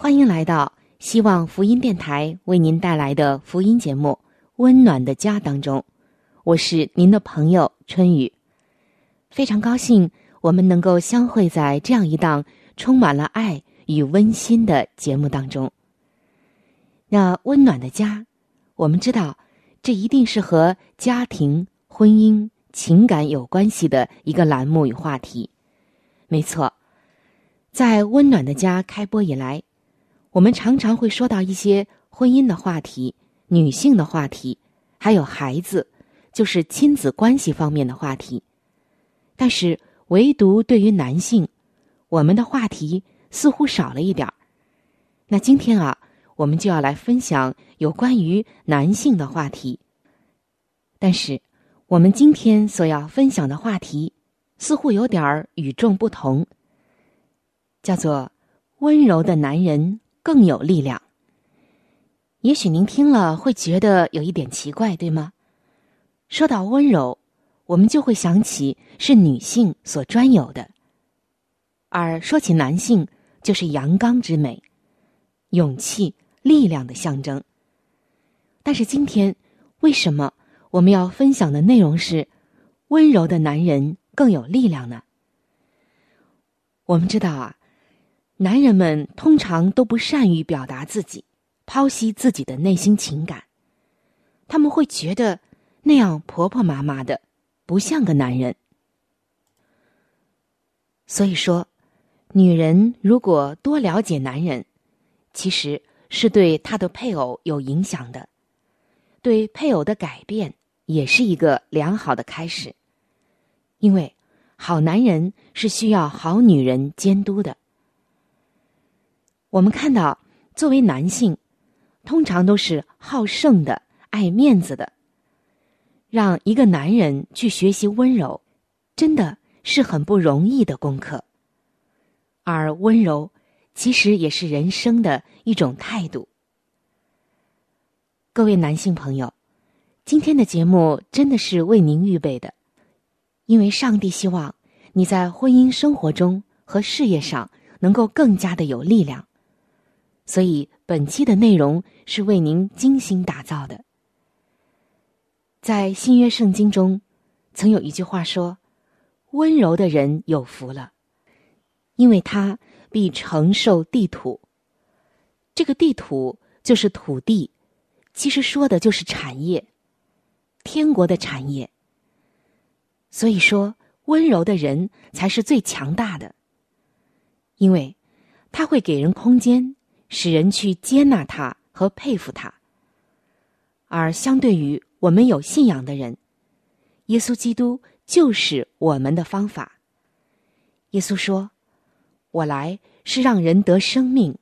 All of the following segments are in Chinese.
欢迎来到希望福音电台为您带来的福音节目《温暖的家》当中，我是您的朋友春雨。非常高兴我们能够相会在这样一档充满了爱与温馨的节目当中。那温暖的家，我们知道，这一定是和家庭、婚姻、情感有关系的一个栏目与话题。没错，在温暖的家开播以来。我们常常会说到一些婚姻的话题、女性的话题，还有孩子，就是亲子关系方面的话题。但是，唯独对于男性，我们的话题似乎少了一点儿。那今天啊，我们就要来分享有关于男性的话题。但是，我们今天所要分享的话题，似乎有点儿与众不同，叫做温柔的男人。更有力量。也许您听了会觉得有一点奇怪，对吗？说到温柔，我们就会想起是女性所专有的；而说起男性，就是阳刚之美、勇气、力量的象征。但是今天，为什么我们要分享的内容是温柔的男人更有力量呢？我们知道啊。男人们通常都不善于表达自己，剖析自己的内心情感。他们会觉得那样婆婆妈妈的，不像个男人。所以说，女人如果多了解男人，其实是对她的配偶有影响的，对配偶的改变也是一个良好的开始。因为好男人是需要好女人监督的。我们看到，作为男性，通常都是好胜的、爱面子的。让一个男人去学习温柔，真的是很不容易的功课。而温柔，其实也是人生的一种态度。各位男性朋友，今天的节目真的是为您预备的，因为上帝希望你在婚姻生活中和事业上能够更加的有力量。所以，本期的内容是为您精心打造的。在新约圣经中，曾有一句话说：“温柔的人有福了，因为他必承受地土。”这个地土就是土地，其实说的就是产业，天国的产业。所以说，温柔的人才是最强大的，因为他会给人空间。使人去接纳他和佩服他，而相对于我们有信仰的人，耶稣基督就是我们的方法。耶稣说：“我来是让人得生命，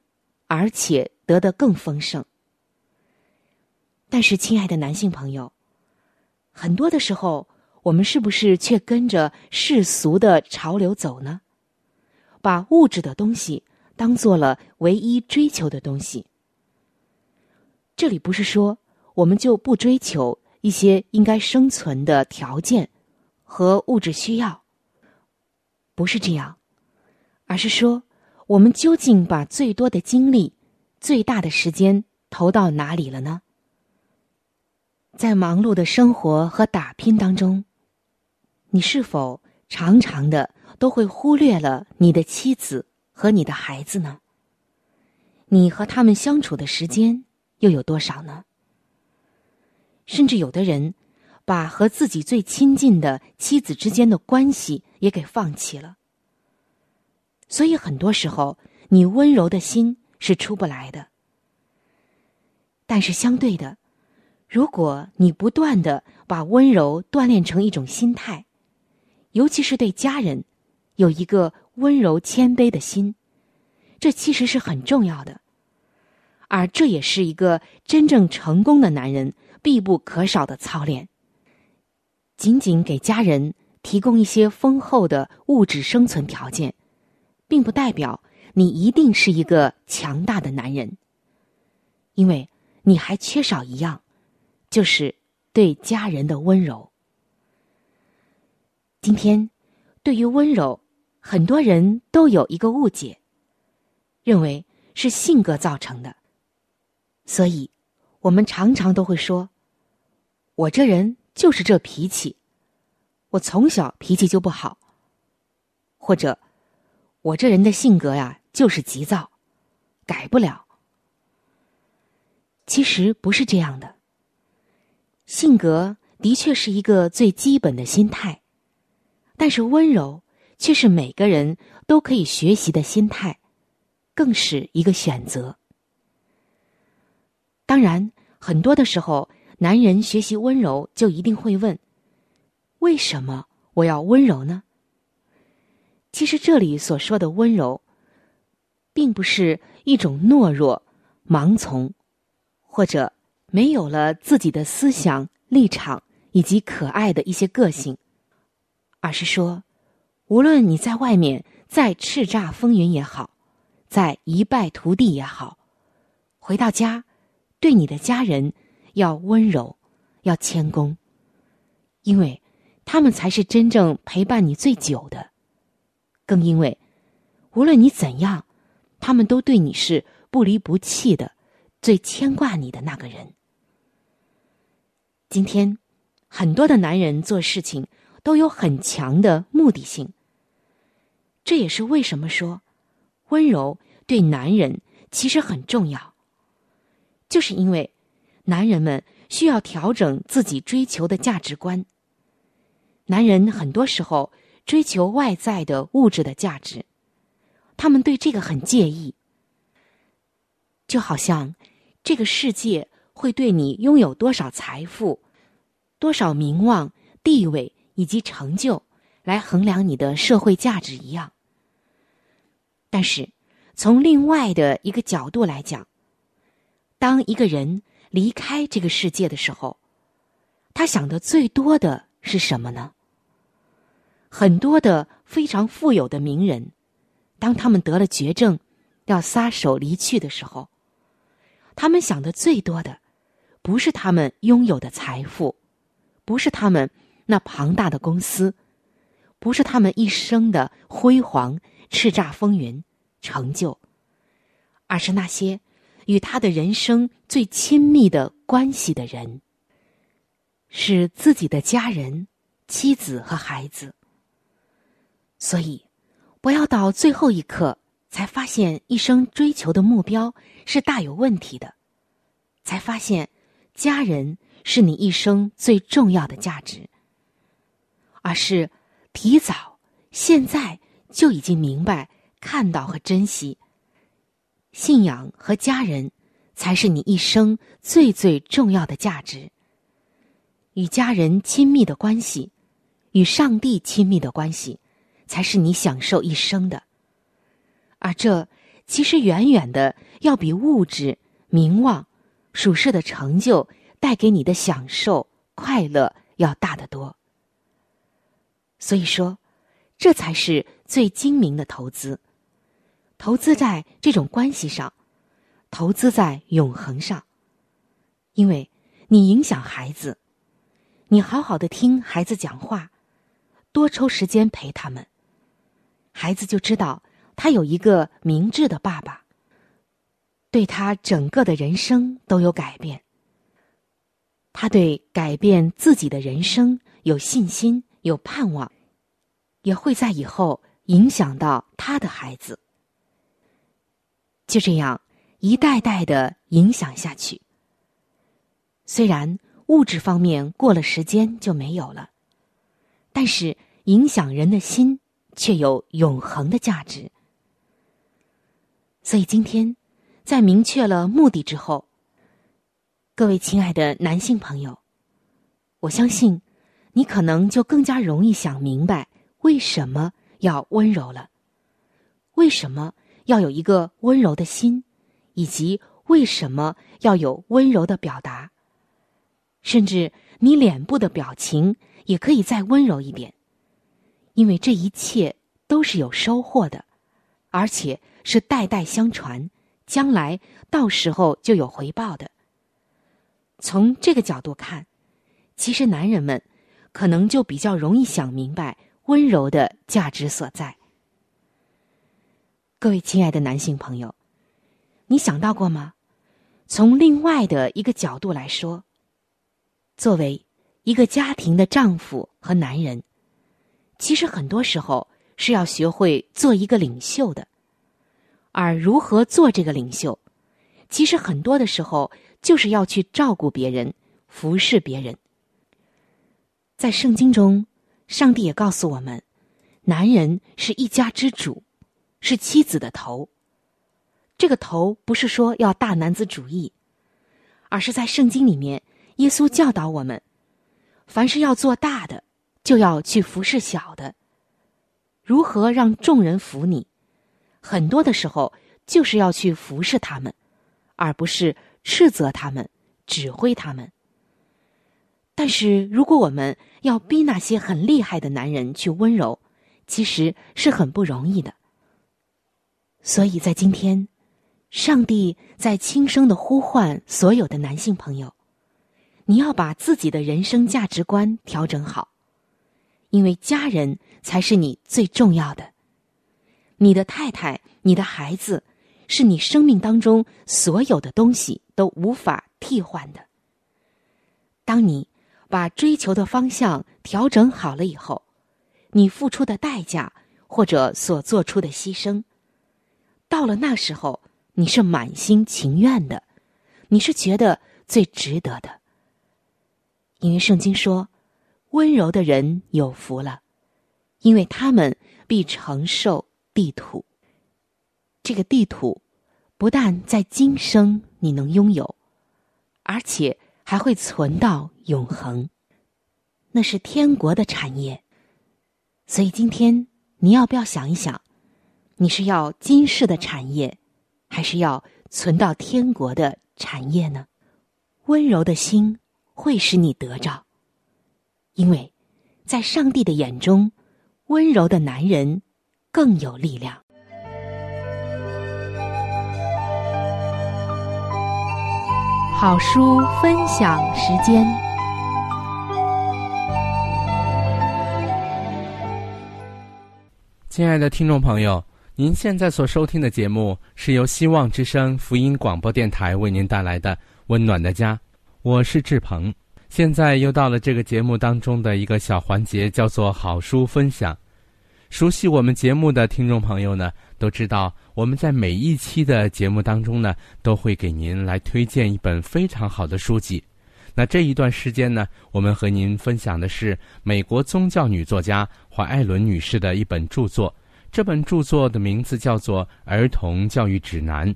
而且得的更丰盛。”但是，亲爱的男性朋友，很多的时候，我们是不是却跟着世俗的潮流走呢？把物质的东西。当做了唯一追求的东西。这里不是说我们就不追求一些应该生存的条件和物质需要，不是这样，而是说我们究竟把最多的精力、最大的时间投到哪里了呢？在忙碌的生活和打拼当中，你是否常常的都会忽略了你的妻子和你的孩子呢？你和他们相处的时间又有多少呢？甚至有的人把和自己最亲近的妻子之间的关系也给放弃了。所以很多时候，你温柔的心是出不来的。但是相对的。如果你不断的把温柔锻炼成一种心态，尤其是对家人，有一个温柔谦卑的心，这其实是很重要的，而这也是一个真正成功的男人必不可少的操练。仅仅给家人提供一些丰厚的物质生存条件，并不代表你一定是一个强大的男人，因为你还缺少一样。就是对家人的温柔。今天，对于温柔，很多人都有一个误解，认为是性格造成的。所以，我们常常都会说：“我这人就是这脾气，我从小脾气就不好。”或者，“我这人的性格呀，就是急躁，改不了。”其实不是这样的。性格的确是一个最基本的心态，但是温柔却是每个人都可以学习的心态，更是一个选择。当然，很多的时候，男人学习温柔就一定会问：为什么我要温柔呢？其实这里所说的温柔，并不是一种懦弱、盲从，或者。没有了自己的思想立场以及可爱的一些个性，而是说，无论你在外面再叱咤风云也好，再一败涂地也好，回到家，对你的家人要温柔，要谦恭，因为他们才是真正陪伴你最久的，更因为，无论你怎样，他们都对你是不离不弃的，最牵挂你的那个人。今天，很多的男人做事情都有很强的目的性。这也是为什么说温柔对男人其实很重要，就是因为男人们需要调整自己追求的价值观。男人很多时候追求外在的物质的价值，他们对这个很介意，就好像这个世界。会对你拥有多少财富、多少名望、地位以及成就来衡量你的社会价值一样。但是，从另外的一个角度来讲，当一个人离开这个世界的时候，他想的最多的是什么呢？很多的非常富有的名人，当他们得了绝症，要撒手离去的时候，他们想的最多的。不是他们拥有的财富，不是他们那庞大的公司，不是他们一生的辉煌、叱咤风云、成就，而是那些与他的人生最亲密的关系的人，是自己的家人、妻子和孩子。所以，不要到最后一刻才发现一生追求的目标是大有问题的，才发现。家人是你一生最重要的价值，而是提早现在就已经明白、看到和珍惜信仰和家人，才是你一生最最重要的价值。与家人亲密的关系，与上帝亲密的关系，才是你享受一生的。而这其实远远的要比物质、名望。属世的成就带给你的享受、快乐要大得多。所以说，这才是最精明的投资。投资在这种关系上，投资在永恒上。因为你影响孩子，你好好的听孩子讲话，多抽时间陪他们，孩子就知道他有一个明智的爸爸，对他整个的人生都有改变。他对改变自己的人生有信心、有盼望，也会在以后影响到他的孩子。就这样一代代的影响下去。虽然物质方面过了时间就没有了，但是影响人的心却有永恒的价值。所以今天，在明确了目的之后。各位亲爱的男性朋友，我相信你可能就更加容易想明白为什么要温柔了，为什么要有一个温柔的心，以及为什么要有温柔的表达。甚至你脸部的表情也可以再温柔一点，因为这一切都是有收获的，而且是代代相传，将来到时候就有回报的。从这个角度看，其实男人们可能就比较容易想明白温柔的价值所在。各位亲爱的男性朋友，你想到过吗？从另外的一个角度来说，作为一个家庭的丈夫和男人，其实很多时候是要学会做一个领袖的。而如何做这个领袖，其实很多的时候。就是要去照顾别人，服侍别人。在圣经中，上帝也告诉我们，男人是一家之主，是妻子的头。这个头不是说要大男子主义，而是在圣经里面，耶稣教导我们，凡是要做大的，就要去服侍小的。如何让众人服你？很多的时候，就是要去服侍他们，而不是。斥责他们，指挥他们。但是，如果我们要逼那些很厉害的男人去温柔，其实是很不容易的。所以在今天，上帝在轻声的呼唤所有的男性朋友：你要把自己的人生价值观调整好，因为家人才是你最重要的。你的太太，你的孩子。是你生命当中所有的东西都无法替换的。当你把追求的方向调整好了以后，你付出的代价或者所做出的牺牲，到了那时候，你是满心情愿的，你是觉得最值得的。因为圣经说：“温柔的人有福了，因为他们必承受地土。”这个地土，不但在今生你能拥有，而且还会存到永恒，那是天国的产业。所以今天你要不要想一想，你是要今世的产业，还是要存到天国的产业呢？温柔的心会使你得着，因为在上帝的眼中，温柔的男人更有力量。好书分享时间。亲爱的听众朋友，您现在所收听的节目是由希望之声福音广播电台为您带来的《温暖的家》，我是志鹏。现在又到了这个节目当中的一个小环节，叫做好书分享。熟悉我们节目的听众朋友呢，都知道我们在每一期的节目当中呢，都会给您来推荐一本非常好的书籍。那这一段时间呢，我们和您分享的是美国宗教女作家怀艾伦女士的一本著作。这本著作的名字叫做《儿童教育指南》。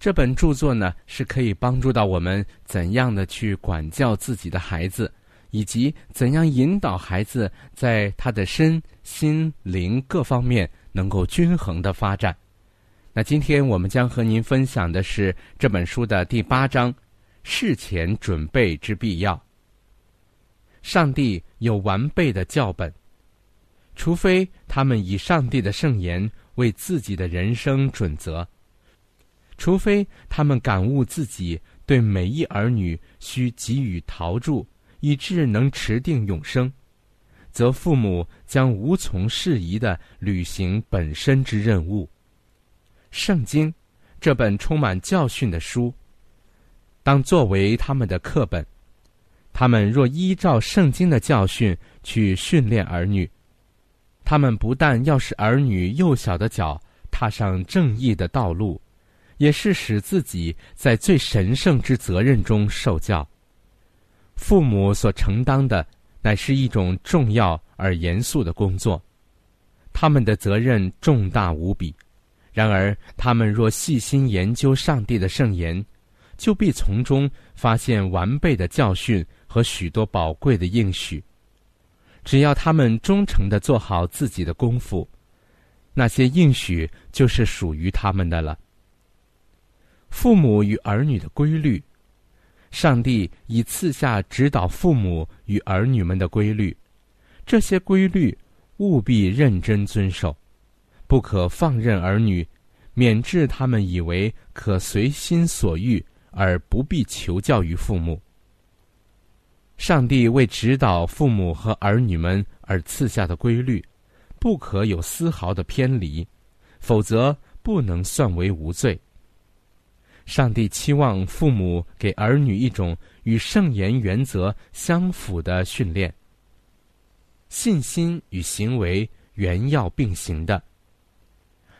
这本著作呢，是可以帮助到我们怎样的去管教自己的孩子。以及怎样引导孩子在他的身心灵各方面能够均衡的发展？那今天我们将和您分享的是这本书的第八章：事前准备之必要。上帝有完备的教本，除非他们以上帝的圣言为自己的人生准则。除非他们感悟自己对每一儿女需给予陶铸，以致能持定永生，则父母将无从适宜的履行本身之任务。圣经这本充满教训的书，当作为他们的课本。他们若依照圣经的教训去训练儿女，他们不但要使儿女幼小的脚踏上正义的道路，也是使自己在最神圣之责任中受教。父母所承担的乃是一种重要而严肃的工作，他们的责任重大无比。然而，他们若细心研究上帝的圣言，就必从中发现完备的教训。和许多宝贵的应许，只要他们忠诚的做好自己的功夫，那些应许就是属于他们的了。父母与儿女的规律，上帝已赐下指导父母与儿女们的规律，这些规律务必认真遵守，不可放任儿女，免致他们以为可随心所欲而不必求教于父母。上帝为指导父母和儿女们而赐下的规律，不可有丝毫的偏离，否则不能算为无罪。上帝期望父母给儿女一种与圣言原则相符的训练。信心与行为原要并行的，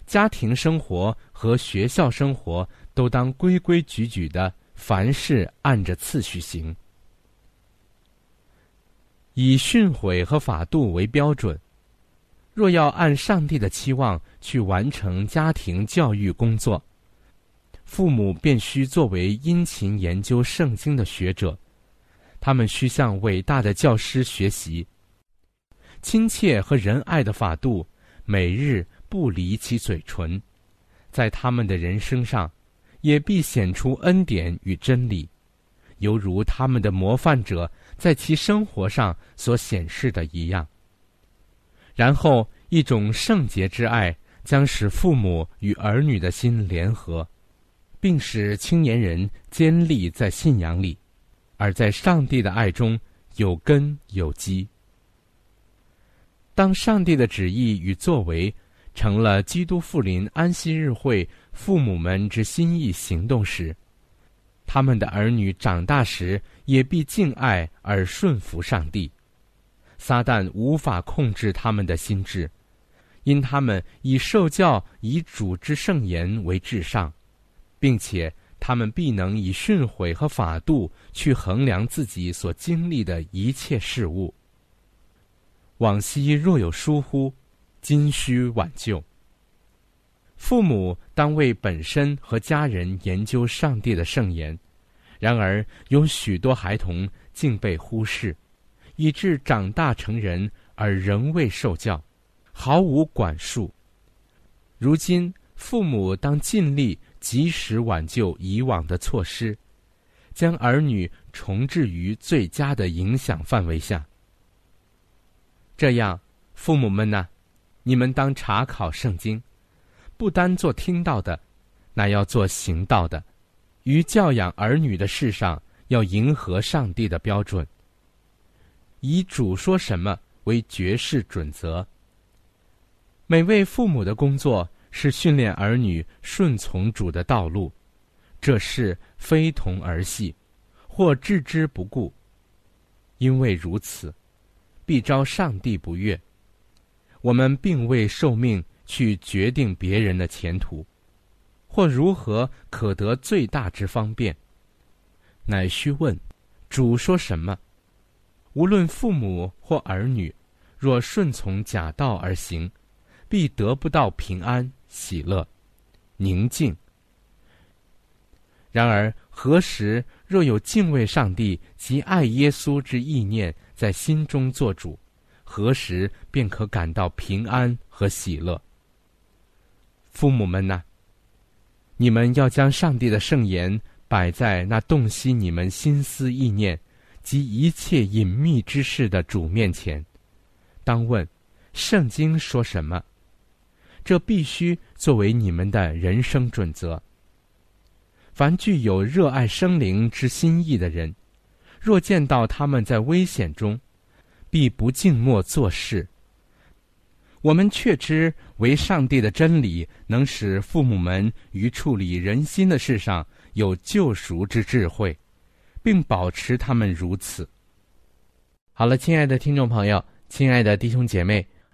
家庭生活和学校生活都当规规矩矩的，凡事按着次序行。以训诲和法度为标准，若要按上帝的期望去完成家庭教育工作，父母便需作为殷勤研究圣经的学者，他们需向伟大的教师学习，亲切和仁爱的法度每日不离其嘴唇，在他们的人生上，也必显出恩典与真理，犹如他们的模范者。在其生活上所显示的一样。然后，一种圣洁之爱将使父母与儿女的心联合，并使青年人坚立在信仰里，而在上帝的爱中有根有基。当上帝的旨意与作为成了基督复临安息日会父母们之心意行动时，他们的儿女长大时，也必敬爱而顺服上帝。撒旦无法控制他们的心智，因他们以受教以主之圣言为至上，并且他们必能以训诲和法度去衡量自己所经历的一切事物。往昔若有疏忽，今需挽救。父母当为本身和家人研究上帝的圣言，然而有许多孩童竟被忽视，以致长大成人而仍未受教，毫无管束。如今父母当尽力及时挽救以往的错失，将儿女重置于最佳的影响范围下。这样，父母们呢，你们当查考圣经。不单做听到的，那要做行道的。于教养儿女的事上，要迎合上帝的标准，以主说什么为绝世准则。每位父母的工作是训练儿女顺从主的道路，这事非同儿戏，或置之不顾。因为如此，必招上帝不悦。我们并未受命。去决定别人的前途，或如何可得最大之方便，乃须问主说什么。无论父母或儿女，若顺从假道而行，必得不到平安、喜乐、宁静。然而何时若有敬畏上帝及爱耶稣之意念在心中做主，何时便可感到平安和喜乐。父母们呐，你们要将上帝的圣言摆在那洞悉你们心思意念及一切隐秘之事的主面前。当问：圣经说什么？这必须作为你们的人生准则。凡具有热爱生灵之心意的人，若见到他们在危险中，必不静默做事。我们确知为上帝的真理能使父母们于处理人心的事上有救赎之智慧，并保持他们如此。好了，亲爱的听众朋友，亲爱的弟兄姐妹，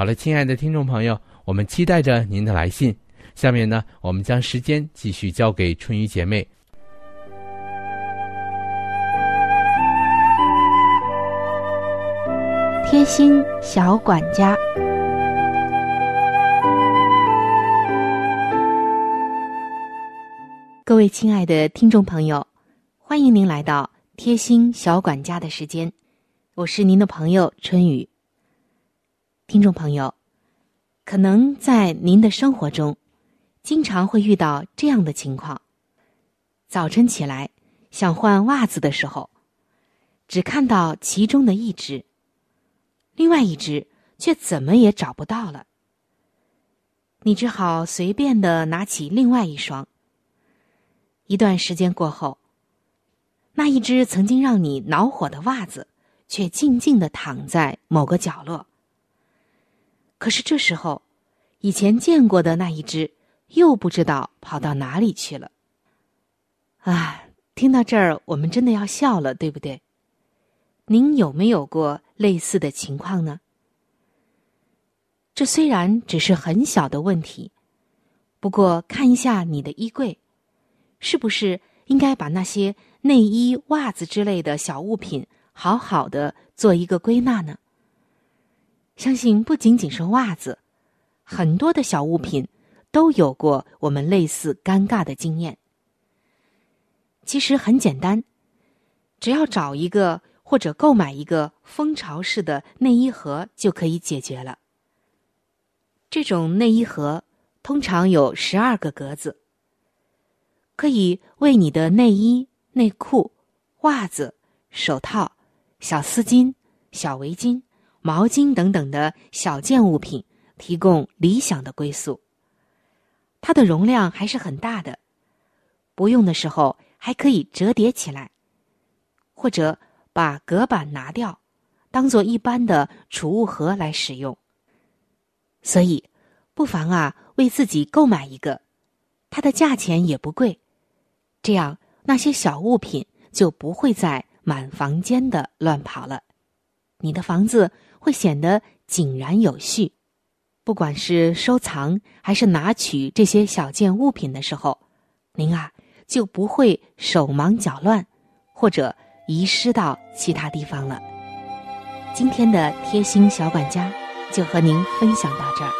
好了，亲爱的听众朋友，我们期待着您的来信。下面呢，我们将时间继续交给春雨姐妹。贴心小管家，各位亲爱的听众朋友，欢迎您来到贴心小管家的时间，我是您的朋友春雨。听众朋友，可能在您的生活中。经常会遇到这样的情况：早晨起来想换袜子的时候，只看到其中的一只，另外一只却怎么也找不到了。你只好随便的拿起另外一双。一段时间过后，那一只曾经让你恼火的袜子，却静静的躺在某个角落。可是这时候，以前见过的那一只。又不知道跑到哪里去了。啊，听到这儿，我们真的要笑了，对不对？您有没有过类似的情况呢？这虽然只是很小的问题，不过看一下你的衣柜，是不是应该把那些内衣、袜子之类的小物品好好的做一个归纳呢？相信不仅仅是袜子，很多的小物品。都有过我们类似尴尬的经验。其实很简单，只要找一个或者购买一个蜂巢式的内衣盒就可以解决了。这种内衣盒通常有十二个格子，可以为你的内衣、内裤、袜子、手套、小丝巾、小围巾、毛巾等等的小件物品提供理想的归宿。它的容量还是很大的，不用的时候还可以折叠起来，或者把隔板拿掉，当做一般的储物盒来使用。所以，不妨啊为自己购买一个，它的价钱也不贵，这样那些小物品就不会再满房间的乱跑了，你的房子会显得井然有序。不管是收藏还是拿取这些小件物品的时候，您啊就不会手忙脚乱，或者遗失到其他地方了。今天的贴心小管家就和您分享到这儿。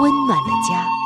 温暖的家。